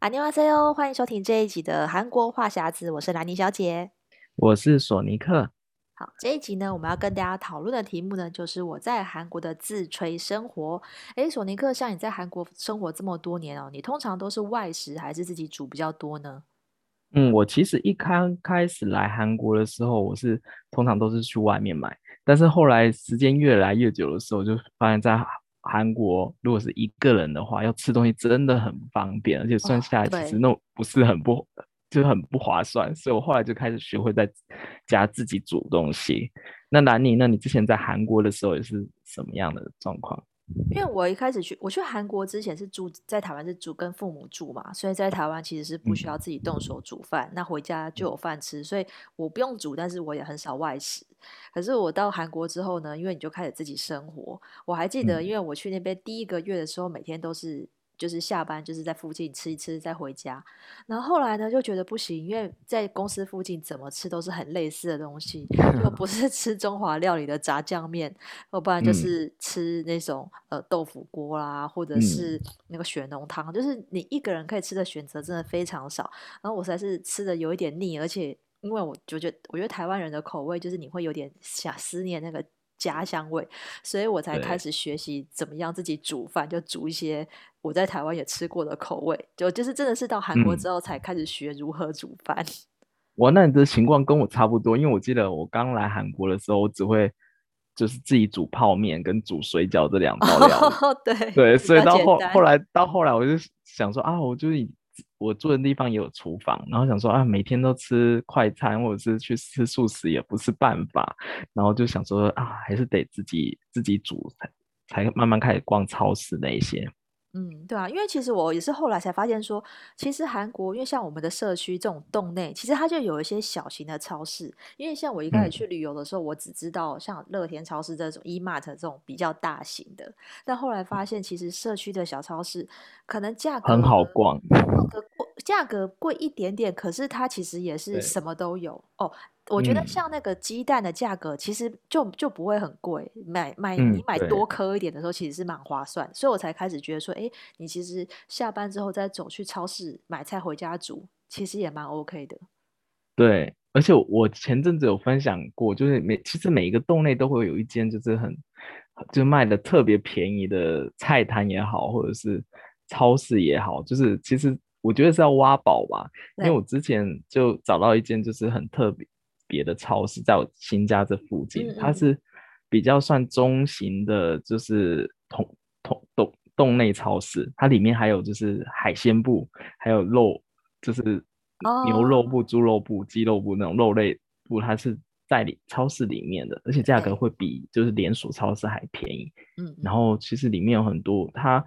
阿尼瓦塞哦，欢迎收听这一集的韩国话匣子，我是兰妮小姐，我是索尼克。好，这一集呢，我们要跟大家讨论的题目呢，就是我在韩国的自吹生活。哎，索尼克，像你在韩国生活这么多年哦，你通常都是外食还是自己煮比较多呢？嗯，我其实一开开始来韩国的时候，我是通常都是去外面买，但是后来时间越来越久的时候，就发现在韩国如果是一个人的话，要吃东西真的很不方便，而且算下来其实那不是很不。就很不划算，所以我后来就开始学会在家自己煮东西。那兰妮，那你之前在韩国的时候也是什么样的状况？因为我一开始去，我去韩国之前是住在台湾，是住跟父母住嘛，所以在台湾其实是不需要自己动手煮饭，嗯、那回家就有饭吃，所以我不用煮，但是我也很少外食。可是我到韩国之后呢，因为你就开始自己生活，我还记得，因为我去那边第一个月的时候，每天都是。就是下班就是在附近吃一吃再回家，然后后来呢就觉得不行，因为在公司附近怎么吃都是很类似的东西，就不是吃中华料理的炸酱面，要不然就是吃那种、嗯、呃豆腐锅啦，或者是那个雪浓汤，就是你一个人可以吃的选择真的非常少。然后我实在是吃的有一点腻，而且因为我就觉得我觉得台湾人的口味就是你会有点想思念那个。家乡味，所以我才开始学习怎么样自己煮饭，就煮一些我在台湾也吃过的口味，就就是真的是到韩国之后才开始学如何煮饭。我、嗯、那你的情况跟我差不多，因为我记得我刚来韩国的时候，我只会就是自己煮泡面跟煮水饺这两道料。哦、对对，所以到后后来到后来，我就想说啊，我就以。我住的地方也有厨房，然后想说啊，每天都吃快餐或者是去吃素食也不是办法，然后就想说啊，还是得自己自己煮才才慢慢开始逛超市那一些。嗯，对啊，因为其实我也是后来才发现说，其实韩国因为像我们的社区这种洞内，其实它就有一些小型的超市。因为像我一开始去旅游的时候，嗯、我只知道像乐天超市这种、E-Mart 这种比较大型的，但后来发现其实社区的小超市可能价格很好逛，价格贵一点点，可是它其实也是什么都有。哦。我觉得像那个鸡蛋的价格，其实就就不会很贵。买买你买多颗一点的时候，其实是蛮划算。所以我才开始觉得说，哎，你其实下班之后再走去超市买菜回家煮，其实也蛮 OK 的。对，而且我前阵子有分享过，就是每其实每一个洞内都会有一间，就是很就卖的特别便宜的菜摊也好，或者是超市也好，就是其实我觉得是要挖宝吧。因为我之前就找到一间，就是很特别。别的超市在我新家这附近，嗯嗯，它是比较算中型的，就是同同洞洞内超市。它里面还有就是海鲜部，还有肉，就是牛肉部、猪肉部、鸡肉部那种肉类部，它是在里超市里面的，而且价格会比就是连锁超市还便宜。嗯，嗯，然后其实里面有很多，它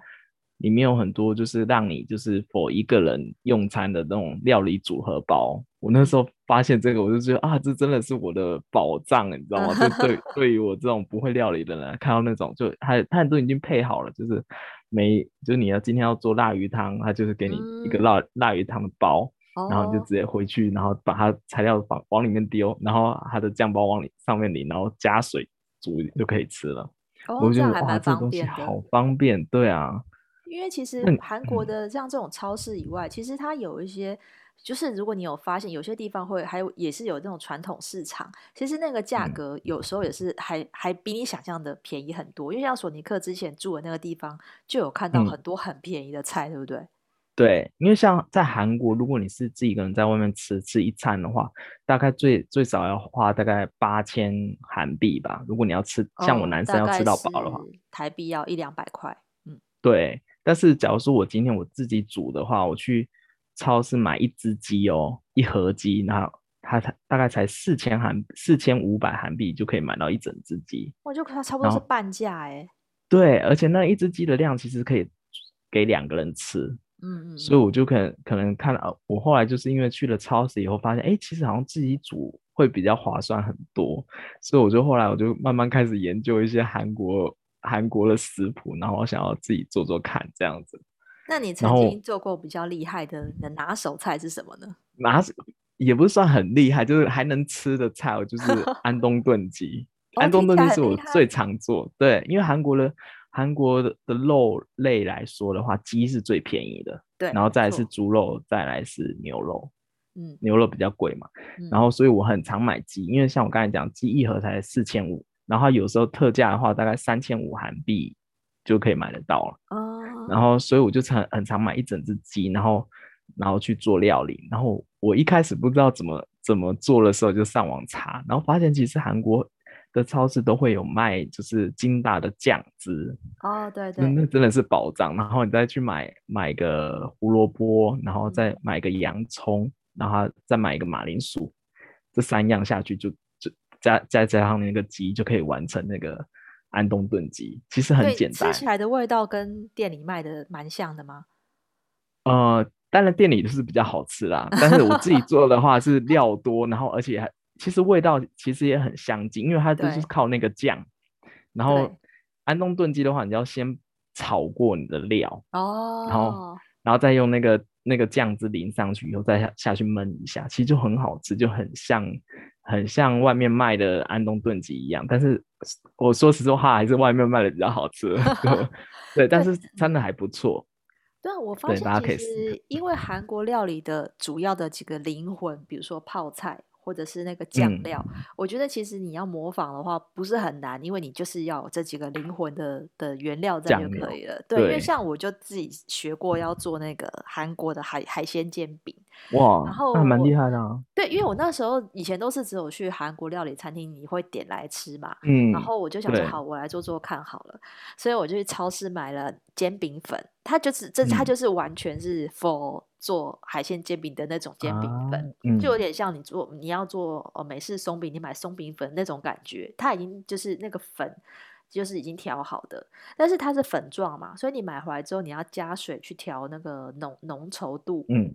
里面有很多就是让你就是 for 一个人用餐的那种料理组合包。我那时候发现这个，我就觉得啊，这真的是我的宝藏，你知道吗？就 对对于我这种不会料理的人，看到那种就他他都已经配好了，就是没就是你要今天要做辣鱼汤，他就是给你一个辣、嗯、辣鱼汤的包，然后就直接回去，然后把它材料往往里面丢，然后它的酱包往里上面淋，然后加水煮就可以吃了。哦、我觉得哇，这东西好方便，对啊。因为其实韩国的像这种超市以外，嗯、其实它有一些。就是如果你有发现有些地方会还有也是有那种传统市场，其实那个价格有时候也是还、嗯、还比你想象的便宜很多。因为像索尼克之前住的那个地方，就有看到很多很便宜的菜，嗯、对不对？对，因为像在韩国，如果你是自己一个人在外面吃吃一餐的话，大概最最少要花大概八千韩币吧。如果你要吃像我男生要吃到饱的话，哦、台币要一两百块。嗯，对。但是假如说我今天我自己煮的话，我去。超市买一只鸡哦，一盒鸡，然后它才大概才四千韩四千五百韩币就可以买到一整只鸡，我就它差不多是半价哎。对，而且那一只鸡的量其实可以给两个人吃，嗯嗯，所以我就可能可能看到，我后来就是因为去了超市以后发现，哎，其实好像自己煮会比较划算很多，所以我就后来我就慢慢开始研究一些韩国韩国的食谱，然后我想要自己做做看这样子。那你曾经做过比较厉害的的拿手菜是什么呢？拿手也不是算很厉害，就是还能吃的菜，就 是安东炖鸡。安东炖鸡是我最常做，对，因为韩国的韩国的的肉类来说的话，鸡是最便宜的，对，然后再来是猪肉，再来是牛肉，嗯，牛肉比较贵嘛，嗯、然后所以我很常买鸡，因为像我刚才讲，鸡一盒才四千五，然后有时候特价的话，大概三千五韩币就可以买得到了，哦，然后所以我就常很常买一整只鸡，然后然后去做料理，然后我一开始不知道怎么怎么做的时候，就上网查，然后发现其实韩国。的超市都会有卖，就是金大的酱汁哦，对对，那真的是宝藏。然后你再去买买个胡萝卜，然后再买个洋葱，然后再买一个马铃薯，这三样下去就就加再加上那个鸡，就可以完成那个安东炖鸡。其实很简单，吃起来的味道跟店里卖的蛮像的吗？呃，当然店里是比较好吃啦，但是我自己做的话是料多，然后而且还。其实味道其实也很相近，因为它就是靠那个酱。然后安东炖鸡的话，你要先炒过你的料哦，然后然后再用那个那个酱汁淋上去以后，再下下去焖一下，其实就很好吃，就很像很像外面卖的安东炖鸡一样。但是我说实话，还是外面卖的比较好吃。对，但是真的还不错。对啊，我发现其实因为韩国料理的主要的几个灵魂，比如说泡菜。或者是那个酱料，嗯，我觉得其实你要模仿的话不是很难，因为你就是要有这几个灵魂的的原料在就可以了。对，对，因为像我就自己学过要做那个韩国的海海鲜煎饼，哇，然后那蛮厉害的啊。对，因为我那时候以前都是只有去韩国料理餐厅，你会点来吃嘛，嗯，然后我就想说好，我来做做看好了，所以我就去超市买了煎饼粉，它就是这它就是完全是 for。做海鲜煎饼的那种煎饼粉，啊嗯，就有点像你做你要做哦美式松饼，你买松饼粉那种感觉，它已经就是那个粉就是已经调好的，但是它是粉状嘛，所以你买回来之后你要加水去调那个浓浓稠度，嗯，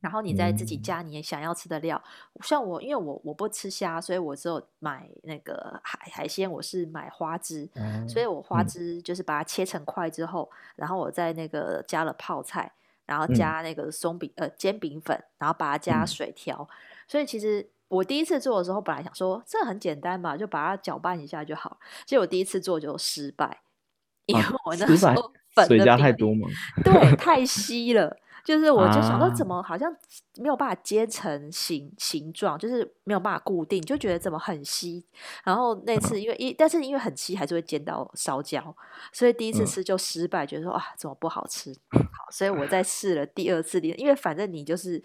然后你再自己加你想要吃的料，嗯，像我因为我我不吃虾，所以我只有买那个海海鲜，我是买花枝，嗯，所以我花枝就是把它切成块之后，然后我在那个加了泡菜。然后加那个松饼、嗯、呃煎饼粉，然后把它加水调、嗯。所以其实我第一次做的时候，本来想说这很简单嘛，就把它搅拌一下就好。结果我第一次做就失败，因为我那时候粉水加太多嘛，对，太稀了。就是我就想到，怎么好像没有办法煎成形形状，就是没有办法固定，就觉得怎么很稀。然后那次因为一，但是因为很稀，还是会煎到烧焦，所以第一次吃就失败，觉得说啊，怎么不好吃？好，所以我再试了第二次，因为反正你就是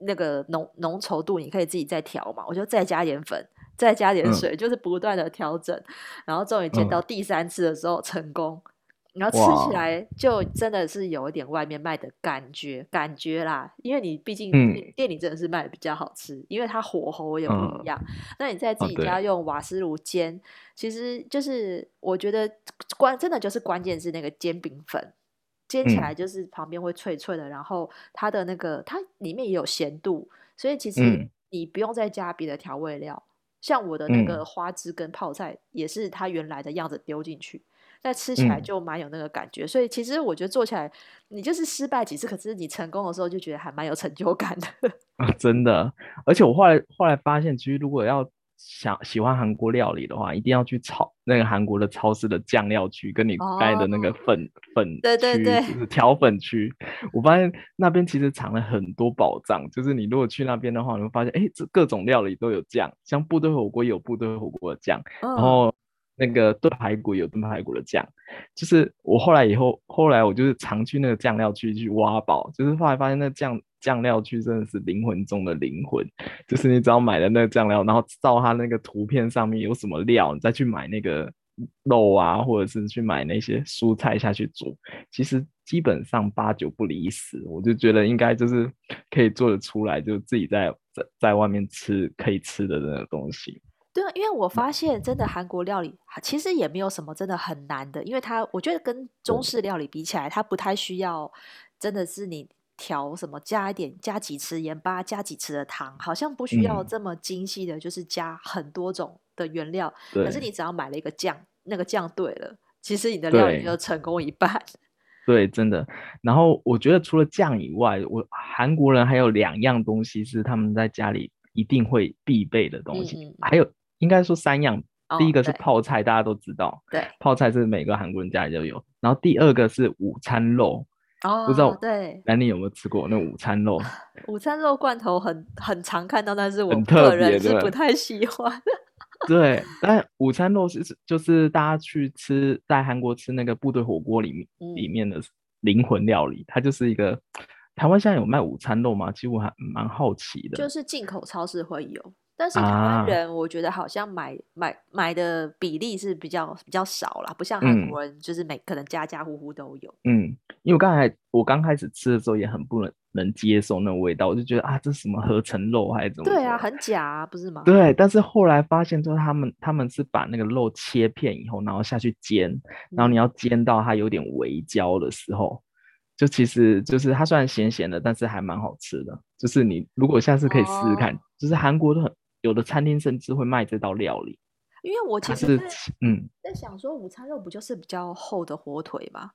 那个浓浓稠度，你可以自己再调嘛，我就再加点粉，再加点水，就是不断的调整，然后终于煎到第三次的时候成功。然后吃起来就真的是有一点外面卖的感觉，感觉啦，因为你毕竟店里真的是卖的比较好吃，嗯、因为它火候也不一样。嗯、那你在自己家用瓦斯炉煎，哦，其实就是我觉得关真的就是关键是那个煎饼粉，煎起来就是旁边会脆脆的，嗯、然后它的那个它里面也有咸度，所以其实你不用再加别的调味料，嗯，像我的那个花枝跟泡菜也是它原来的样子丢进去。但吃起来就蛮有那个感觉，嗯，所以其实我觉得做起来，你就是失败几次，可是你成功的时候就觉得还蛮有成就感的。啊，真的！而且我后来后来发现，其实如果要想喜欢韩国料理的话，一定要去炒那个韩国的超市的酱料区，跟你带的那个粉，哦，粉区，对对对，就是调粉区。我发现那边其实藏了很多宝藏，就是你如果去那边的话，你会发现，哎，这各种料理都有酱，像部队火锅有部队火锅的酱，哦，然后。那个炖排骨有炖排骨的酱，就是我后来以后，后来我就是常去那个酱料区去挖宝，就是后来发现那酱酱料区真的是灵魂中的灵魂，就是你只要买了那个酱料，然后照它那个图片上面有什么料，你再去买那个肉啊，或者是去买那些蔬菜下去煮，其实基本上八九不离十，我就觉得应该就是可以做得出来，就自己在在在外面吃可以吃的那个东西。对啊，因为我发现真的韩国料理其实也没有什么真的很难的，因为它我觉得跟中式料理比起来，它不太需要真的是你调什么加一点加几匙盐巴加几匙的糖，好像不需要这么精细的，就是加很多种的原料。嗯、可是你只要买了一个酱，那个酱对了，其实你的料理就成功一半。对，真的。然后我觉得除了酱以外，我韩国人还有两样东西是他们在家里一定会必备的东西，嗯、还有。应该说三样第一个是泡菜，大家都知道，对，泡菜是每个韩国人家里都有。然后第二个是午餐肉，哦，不知道对，兰妮有没有吃过那午餐肉？午餐肉罐头很很常看到，但是我个人是不太喜欢。对，但午餐肉是就是大家去吃在韩国吃那个部队火锅里面、嗯、里面的灵魂料理，它就是一个台湾现在有卖午餐肉吗？其实我还蛮好奇的，就是进口超市会有。但是台湾人，我觉得好像买、啊、买买的比例是比较比较少啦，不像韩国人，就是每、嗯、可能家家户户都有。嗯，因为我刚才我刚开始吃的时候也很不能能接受那个味道，我就觉得啊，这是什么合成肉还是怎么？对啊，很假啊，不是吗？对，但是后来发现，就是他们他们是把那个肉切片以后，然后下去煎，然后你要煎到它有点微焦的时候，嗯、就其实就是它虽然咸咸的，但是还蛮好吃的。就是你如果下次可以试试看，哦、就是韩国都很。有的餐厅甚至会卖这道料理，因为我其实嗯在想说，午餐肉不就是比较厚的火腿吗？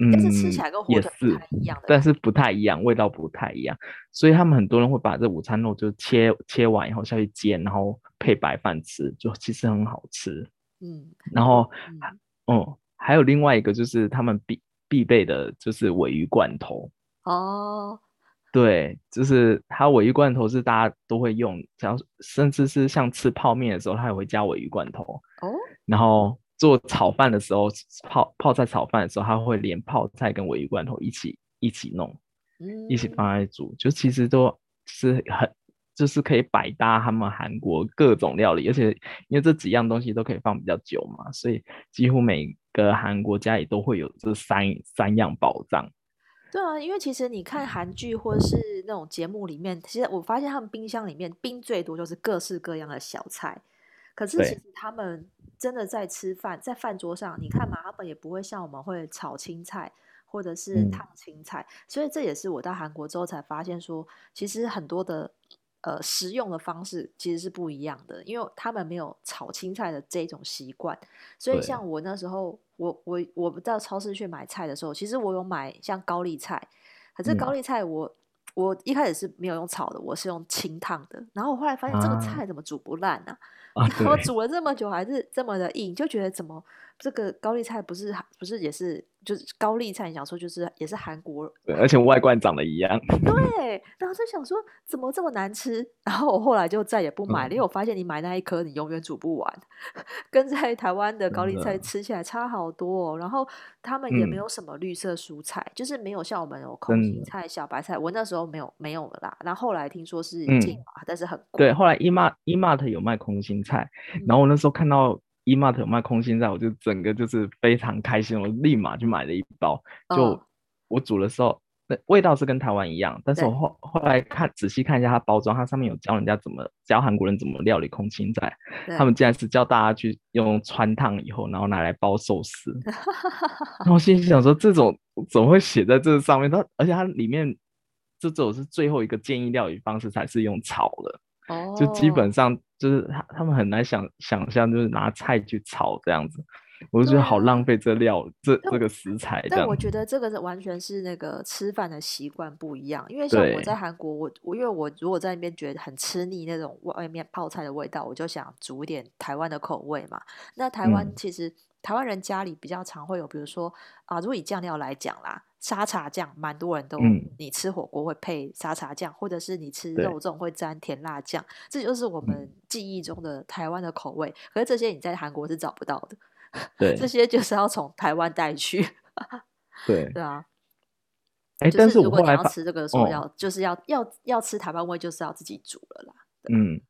嗯，但是吃起来跟火腿不太一样的，但是不太一样，味道不太一样，所以他们很多人会把这午餐肉就切切完以后下去煎，然后配白饭吃，就其实很好吃。嗯，然后嗯，嗯，还有另外一个就是他们必必备的就是尾鱼罐头哦。对，就是它尾鱼罐头是大家都会用，像甚至是像吃泡面的时候，它也会加尾鱼罐头。哦，然后做炒饭的时候，泡泡菜炒饭的时候，它会连泡菜跟尾鱼罐头一起一起弄，嗯，一起放在煮，就其实都是很就是可以百搭他们韩国各种料理，而且因为这几样东西都可以放比较久嘛，所以几乎每个韩国家里都会有这三三样宝藏。对啊，因为其实你看韩剧或者是那种节目里面，其实我发现他们冰箱里面冰最多就是各式各样的小菜。可是其实他们真的在吃饭，在饭桌上，你看嘛，他们也不会像我们会炒青菜或者是烫青菜。嗯。所以这也是我到韩国之后才发现说，其实很多的呃食用的方式其实是不一样的，因为他们没有炒青菜的这种习惯。所以像我那时候。我我我到超市去买菜的时候，其实我有买像高丽菜，可是高丽菜我、嗯、我一开始是没有用炒的，我是用清烫的。然后我后来发现这个菜怎么煮不烂呢、啊？啊、我煮了这么久还是这么的硬，就觉得怎么这个高丽菜不是不是也是。就是高丽菜，你想说就是也是韩国，对，而且外观长得一样。对，然后就想说怎么这么难吃，然后我后来就再也不买了，嗯、因为我发现你买那一颗你永远煮不完，跟在台湾的高丽菜吃起来差好多哦。然后他们也没有什么绿色蔬菜，嗯、就是没有像我们有空心菜、小白菜，我那时候没有没有了啦。然后后来听说是进嘛，嗯、但是很贵。对，后来 E-Mart E-Mart 有卖空心菜，然后我那时候看到。E-Mart 有卖空心菜，我就整个就是非常开心，我立马就买了一包。就我煮的时候，那味道是跟台湾一样，但是我后后来看仔细看一下它包装，它上面有教人家怎么教韩国人怎么料理空心菜。他们竟然是教大家去用穿烫以后，然后拿来包寿司。然后我心里想说，这种怎么会写在这上面？它而且它里面这种是最后一个建议料理方式才是用炒的。哦，就基本上就是他他们很难想想象，就是拿菜去炒这样子，我就觉得好浪费这料这这个食材。但我觉得这个是完全是那个吃饭的习惯不一样，因为像我在韩国，我我因为我如果在那边觉得很吃腻那种外面泡菜的味道，我就想煮点台湾的口味嘛。那台湾其实、嗯、台湾人家里比较常会有，比如说啊，如果以酱料来讲啦。沙茶酱，蛮多人都，嗯、你吃火锅会配沙茶酱，或者是你吃肉粽会沾甜辣酱，这就是我们记忆中的台湾的口味。嗯、可是这些你在韩国是找不到的，对，这些就是要从台湾带去。对，对啊。哎，但是如果你要吃这个的时候，要就是要要要吃台湾味，就是要自己煮了啦。嗯，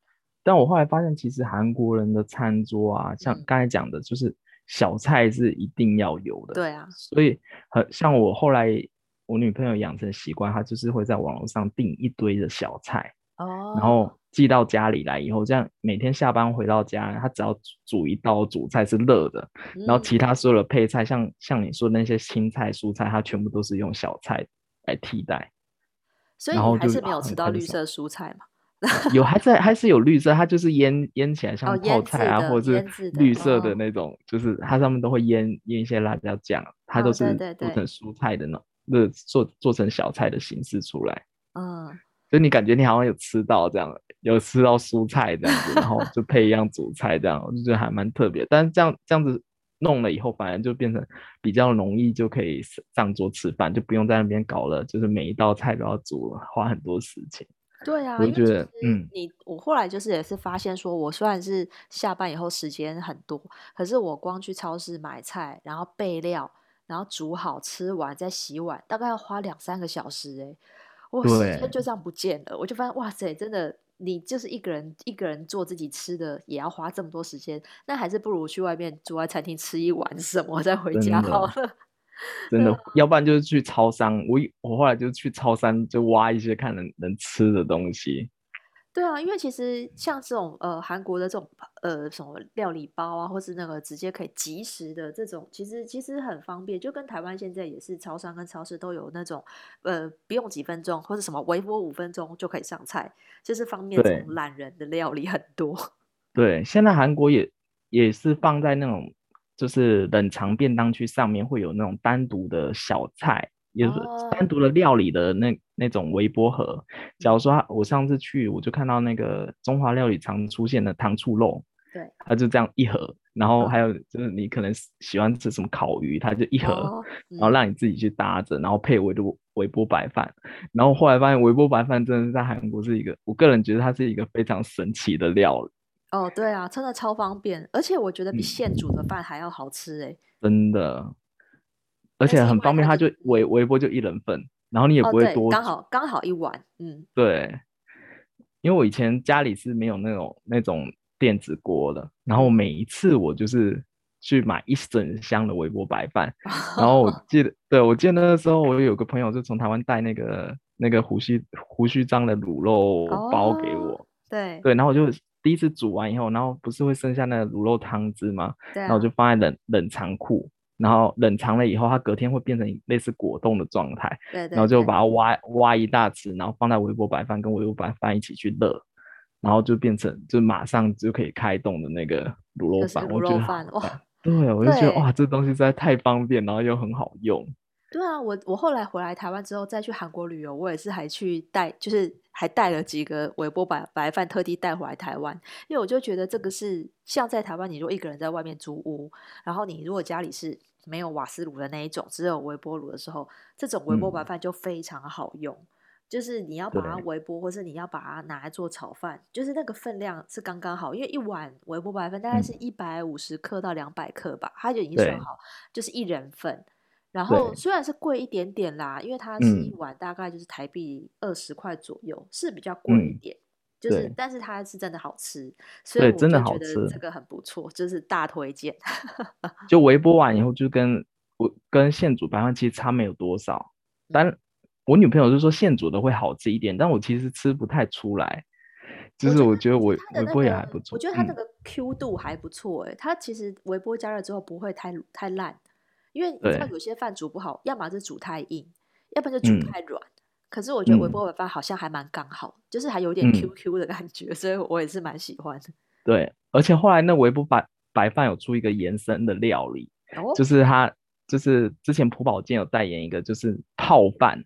但我后来发现，其实韩国人的餐桌啊，像刚才讲的，就是。小菜是一定要有的，对啊，所以很像我后来我女朋友养成习惯，她就是会在网络上订一堆的小菜，哦，然后寄到家里来以后，这样每天下班回到家，她只要煮一道主菜是热的，嗯、然后其他所有的配菜，像像你说的那些青菜蔬菜，它全部都是用小菜来替代，所以你还是没有吃到绿色蔬菜嘛？有，还是还是有绿色，它就是腌腌起来像泡菜啊，哦、或者是绿色的那种，就是它上面都会腌腌一些辣椒酱，它都是做成蔬菜的呢，那做做成小菜的形式出来。嗯，就你感觉你好像有吃到这样，有吃到蔬菜这样子，然后就配一样主菜这样，我就觉得还蛮特别。但是这样这样子弄了以后，反而就变成比较容易就可以上桌吃饭，就不用在那边搞了，就是每一道菜都要煮，花很多时间。对啊，我觉得嗯，你我后来就是也是发现说，我虽然是下班以后时间很多，可是我光去超市买菜，然后备料，然后煮好吃完再洗碗，大概要花两三个小时哎。我时间就这样不见了，我就发现哇塞，真的，你就是一个人一个人做自己吃的，也要花这么多时间，那还是不如去外面坐在餐厅吃一碗什么再回家好了。真的，要不然就是去超商，我我后来就去超商就挖一些看能能吃的东西。对啊，因为其实像这种呃韩国的这种呃什么料理包啊，或是那个直接可以即食的这种，其实其实很方便，就跟台湾现在也是超商跟超市都有那种呃不用几分钟或者什么微波五分钟就可以上菜，就是方便这种懒人的料理很多。对，现在韩国也也是放在那种就是冷藏便当区上面会有那种单独的小菜。也是单独的料理的那那种微波盒。假如说我上次去，我就看到那个中华料理常出现的糖醋肉，对，它就这样一盒。然后还有就是你可能喜欢吃什么烤鱼，它就一盒，哦嗯、然后让你自己去搭着，然后配微波微波白饭。然后后来发现微波白饭真的是在韩国是一个，我个人觉得它是一个非常神奇的料理。哦，对啊，真的超方便，而且我觉得比现煮的饭还要好吃哎、欸，真的。而且很方便，它就微微波就一人份，然后你也不会多，刚好刚好一碗，嗯，对。因为我以前家里是没有那种那种电子锅的，然后每一次我就是去买一整箱的微波白饭，然后我记得，对，我记得那个时候我有个朋友就从台湾带那个那个胡须胡须章的卤肉包给我，对。对，然后我就第一次煮完以后，然后不是会剩下那个卤肉汤汁吗？对，然后我就放在冷冷藏库。然后冷藏了以后，它隔天会变成类似果冻的状态。对对。然后就把它挖挖一大匙，然后放在微波白饭跟微波白饭一起去热，然后就变成就马上就可以开动的那个卤肉饭。卤肉饭哇！对，我就觉得哇，这东西实在太方便，然后又很好用。对啊，我我后来回来台湾之后再去韩国旅游，我也是还去带，就是还带了几个微波白白饭，特地带回来台湾，因为我就觉得这个是像在台湾，你如果一个人在外面租屋，然后你如果家里是。没有瓦斯炉的那一种，只有微波炉的时候，这种微波白饭就非常好用。嗯、就是你要把它微波，或是你要把它拿来做炒饭，就是那个分量是刚刚好。因为一碗微波白饭大概是一百五十克到两百克吧，它就已经算好，就是一人份。然后虽然是贵一点点啦，因为它是一碗大概就是台币二十块左右，嗯、是比较贵一点。就是，但是它是真的好吃，所以我真的觉得这个很不错，就是大推荐。就微波完以后，就跟我跟现煮白饭其实差没有多少。但我女朋友就说现煮的会好吃一点，但我其实吃不太出来。就是我觉得微微波也还不错，我觉得它那个 Q 度还不错哎、欸，它其实微波加热之后不会太太烂，因为你知道有些饭煮不好，要么是煮太硬，要不然就煮太软。嗯可是我觉得微波白饭好像还蛮刚好，嗯、就是还有点 QQ 的感觉，嗯、所以我也是蛮喜欢的。对，而且后来那微波白白饭有出一个延伸的料理，哦、就是他就是之前朴宝剑有代言一个，就是泡饭，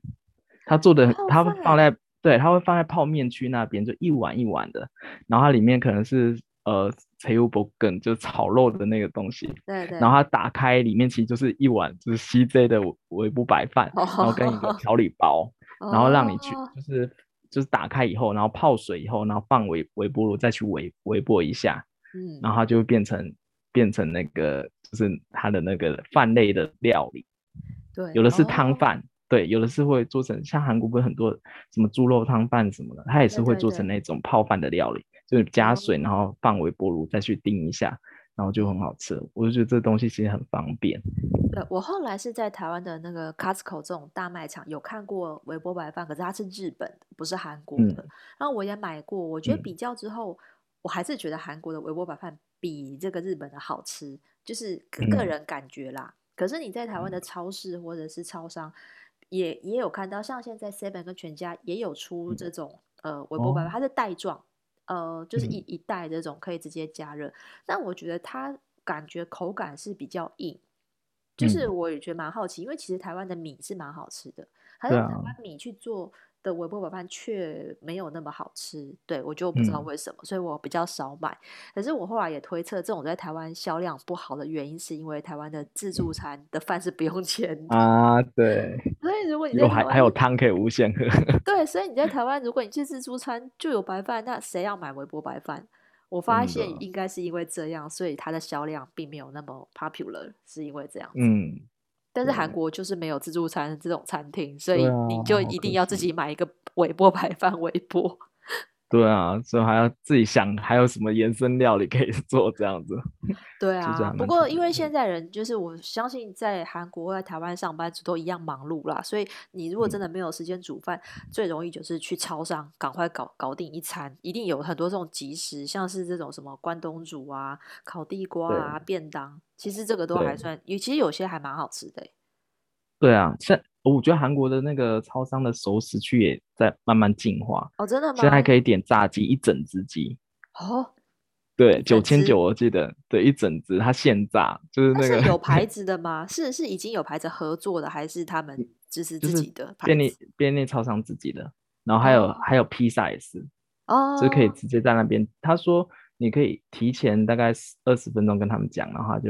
他做的他会放在对，他会放在泡面区那边，就一碗一碗的，然后它里面可能是呃柴鱼伯根，就炒肉的那个东西，对对，然后它打开里面其实就是一碗就是 CJ 的微波白饭，哦、然后跟一个 调理包。然后让你去，就是就是打开以后，然后泡水以后，然后放微微波炉再去微微波一下，嗯，然后它就会变成变成那个就是它的那个饭类的料理，对，有的是汤饭，哦、对，有的是会做成像韩国不是很多什么猪肉汤饭什么的，它也是会做成那种泡饭的料理，就加水，然后放微波炉再去叮一下。然后就很好吃，我就觉得这东西其实很方便。对，我后来是在台湾的那个 Costco 这种大卖场有看过微波白饭，可是它是日本的，不是韩国的。嗯、然后我也买过，我觉得比较之后，嗯、我还是觉得韩国的微波白饭比这个日本的好吃，就是个人感觉啦。嗯、可是你在台湾的超市或者是超商也也有看到，像现在 Seven 跟全家也有出这种、嗯、呃微波白饭，它是袋装。哦呃，就是一一袋这种可以直接加热，嗯、但我觉得它感觉口感是比较硬，就是我也觉得蛮好奇，嗯、因为其实台湾的米是蛮好吃的，还有台湾米去做的微波白饭却没有那么好吃，对，我就不知道为什么，嗯、所以我比较少买。可是我后来也推测，这种在台湾销量不好的原因，是因为台湾的自助餐的饭是不用钱的啊。对，所以如果你在台湾还还有汤可以无限喝，对，所以你在台湾，如果你去自助餐就有白饭，那谁要买微波白饭？我发现应该是因为这样，所以它的销量并没有那么 popular，是因为这样子。嗯。但是韩国就是没有自助餐这种餐厅，所以你就一定要自己买一个微波白饭微波。对啊，所以还要自己想还有什么延伸料理可以 做这样子。对啊，不过因为现在人就是我相信在韩国或在台湾上班族都一样忙碌啦，所以你如果真的没有时间煮饭，嗯、最容易就是去超商赶快搞搞定一餐，一定有很多这种即食，像是这种什么关东煮啊、烤地瓜啊、便当，其实这个都还算，其实有些还蛮好吃的。对啊，像。我觉得韩国的那个超商的熟食区也在慢慢进化哦，真的吗？现在还可以点炸鸡，一整只鸡哦，对，九千九我记得，对，一整只它现炸，就是那个是有牌 子的吗？是是已经有牌子合作的，还是他们只是自己的便利便利超商自己的？然后还有、哦、还有披萨也是哦，就可以直接在那边。他说你可以提前大概二十分钟跟他们讲，然后他就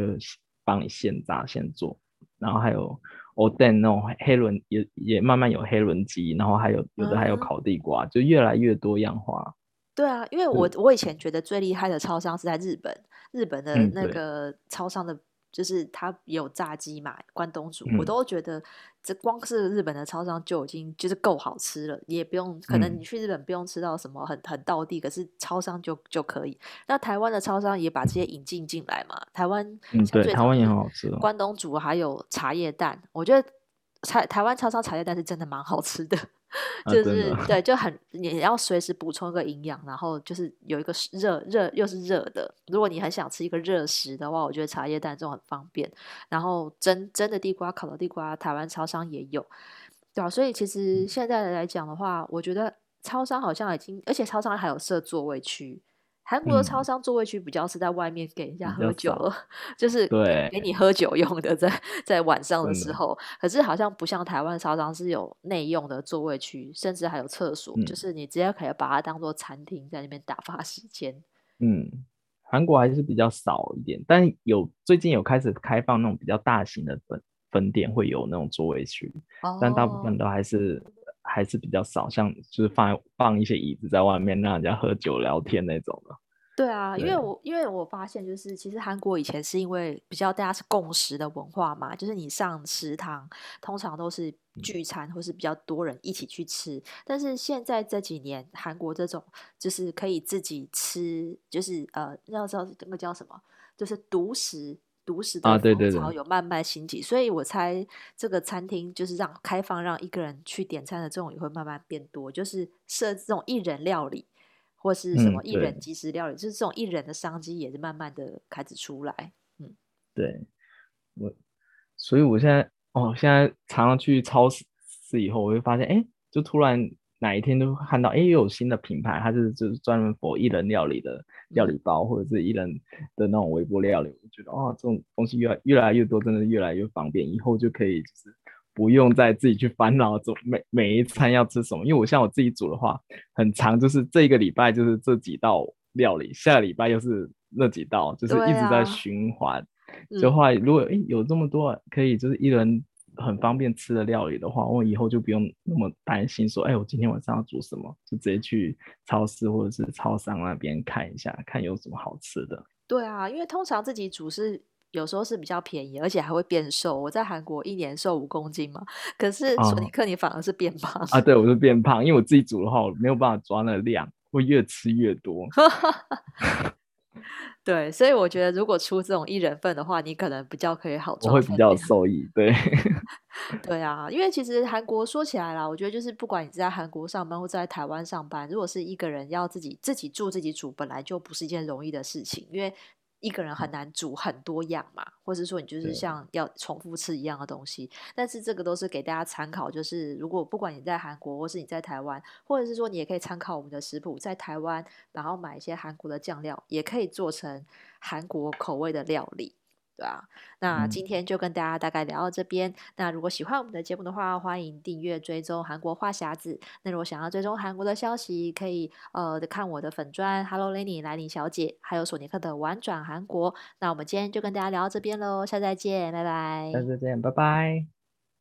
帮你现炸现做，然后还有。哦，对，那种黑轮也也慢慢有黑轮鸡，然后还有有的还有烤地瓜，嗯、就越来越多样化。对啊，因为我我以前觉得最厉害的超商是在日本，日本的那个超商的。就是它有炸鸡嘛，关东煮，嗯、我都觉得这光是日本的超商就已经就是够好吃了，也不用可能你去日本不用吃到什么很很道地，可是超商就就可以。那台湾的超商也把这些引进进来嘛，台湾嗯对，台湾也很好吃，关东煮还有茶叶蛋，我觉得台台湾超商茶叶蛋是真的蛮好吃的。就是、啊、对，就很你要随时补充一个营养，然后就是有一个热热又是热的。如果你很想吃一个热食的话，我觉得茶叶蛋这种很方便。然后蒸蒸的地瓜、烤的地瓜，台湾超商也有，对啊，所以其实现在来讲的话，我觉得超商好像已经，而且超商还有设座位区。韩国的超商座位区比较是在外面给人家喝酒，嗯、就是给你喝酒用的在，在在晚上的时候。可是好像不像台湾超商是有内用的座位区，甚至还有厕所，嗯、就是你直接可以把它当做餐厅，在那边打发时间。嗯，韩国还是比较少一点，但有最近有开始开放那种比较大型的分分店，会有那种座位区，哦、但大部分都还是。还是比较少，像就是放放一些椅子在外面，让人家喝酒聊天那种的。对啊，对因为我因为我发现，就是其实韩国以前是因为比较大家是共识的文化嘛，就是你上食堂通常都是聚餐或是比较多人一起去吃。嗯、但是现在这几年，韩国这种就是可以自己吃，就是呃，要知道那个叫什么，就是独食。独食的风潮有慢慢兴起，啊、对对对，所以我猜这个餐厅就是让开放让一个人去点餐的这种也会慢慢变多，就是设这种一人料理或是什么一人即食料理，嗯、就是这种一人的商机也是慢慢的开始出来。嗯，对，我所以我现在哦，现在常常去超市以后，我会发现，哎，就突然。哪一天都看到，哎，又有新的品牌，它是就是专门 for 一人料理的料理包，或者是一人的那种微波料理。我觉得，哦，这种东西越来越来越多，真的越来越方便。以后就可以就是不用再自己去烦恼，做每每一餐要吃什么。因为我像我自己煮的话，很长，就是这一个礼拜就是这几道料理，下个礼拜又是那几道，就是一直在循环。就话，如果哎有这么多可以就是一人。很方便吃的料理的话，我以后就不用那么担心说，哎，我今天晚上要煮什么，就直接去超市或者是超商那边看一下，看有什么好吃的。对啊，因为通常自己煮是有时候是比较便宜，而且还会变瘦。我在韩国一年瘦五公斤嘛，可是索尼克你反而是变胖啊？对，我是变胖，因为我自己煮的话，我没有办法抓那量，会越吃越多。对，所以我觉得如果出这种一人份的话，你可能比较可以好做。我会比较受益，对。对啊，因为其实韩国说起来啦，我觉得就是不管你在韩国上班或在台湾上班，如果是一个人要自己自己住自己煮，本来就不是一件容易的事情，因为。一个人很难煮很多样嘛，或者说你就是像要重复吃一样的东西。但是这个都是给大家参考，就是如果不管你在韩国，或是你在台湾，或者是说你也可以参考我们的食谱，在台湾然后买一些韩国的酱料，也可以做成韩国口味的料理。对啊，那今天就跟大家大概聊到这边。嗯、那如果喜欢我们的节目的话，欢迎订阅追踪韩国话匣子。那如果想要追踪韩国的消息，可以呃看我的粉钻 Hello Lenny 莱尼小姐，还有索尼克的玩转韩国。那我们今天就跟大家聊到这边喽，下次再见，拜拜。下次再见，拜拜。